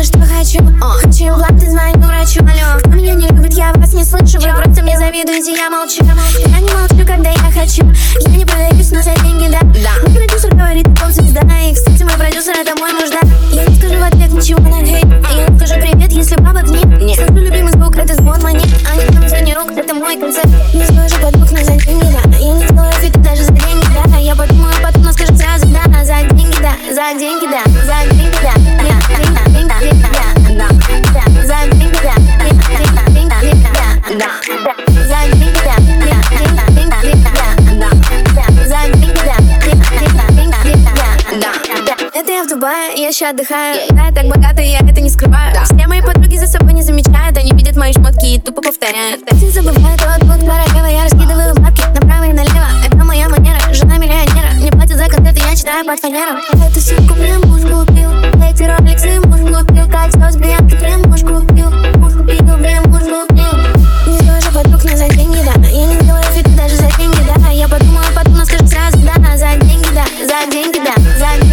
делаю, что хочу. О, Хочу импланты, звоню врачу Алло, кто меня не любит, я вас не слышу. Вы просто мне завидуете, я молчу. Я не молчу, когда я хочу. Я не продаюсь, но за деньги, да. Мой продюсер говорит, он звезда. И, кстати, мой продюсер, это мой муж, да. Я не скажу в ответ ничего на гей Я не скажу привет, если бабок нет. Скажу любимый звук, это звон монет А не там звони рук, это мой концерт. Не скажу подруг, но за деньги, да. Я не сделаю фиты даже за деньги, да. Я подумаю потом, но скажу сразу, да. За деньги, да, за деньги, да голубая, я еще отдыхаю. Yeah. Я так богата, я это не скрываю. Да. Все мои подруги за собой не замечают Они видят мои шмотки и тупо повторяют. Все Один забывает, вот тут королева. Я раскидываю бабки направо и налево. Это моя манера, жена миллионера. Не платят за концерты, я читаю под фанером Эту сумку мне муж купил. Эти роликсы муж купил. Кольцо с бриллиантом прям муж купил. Муж купил, прям муж купил. Не тоже подруг, но за деньги, да. Я не делаю фиты даже за деньги, да. Я подумала, потом, скажу сразу, да. За деньги, да, за деньги, да, за деньги.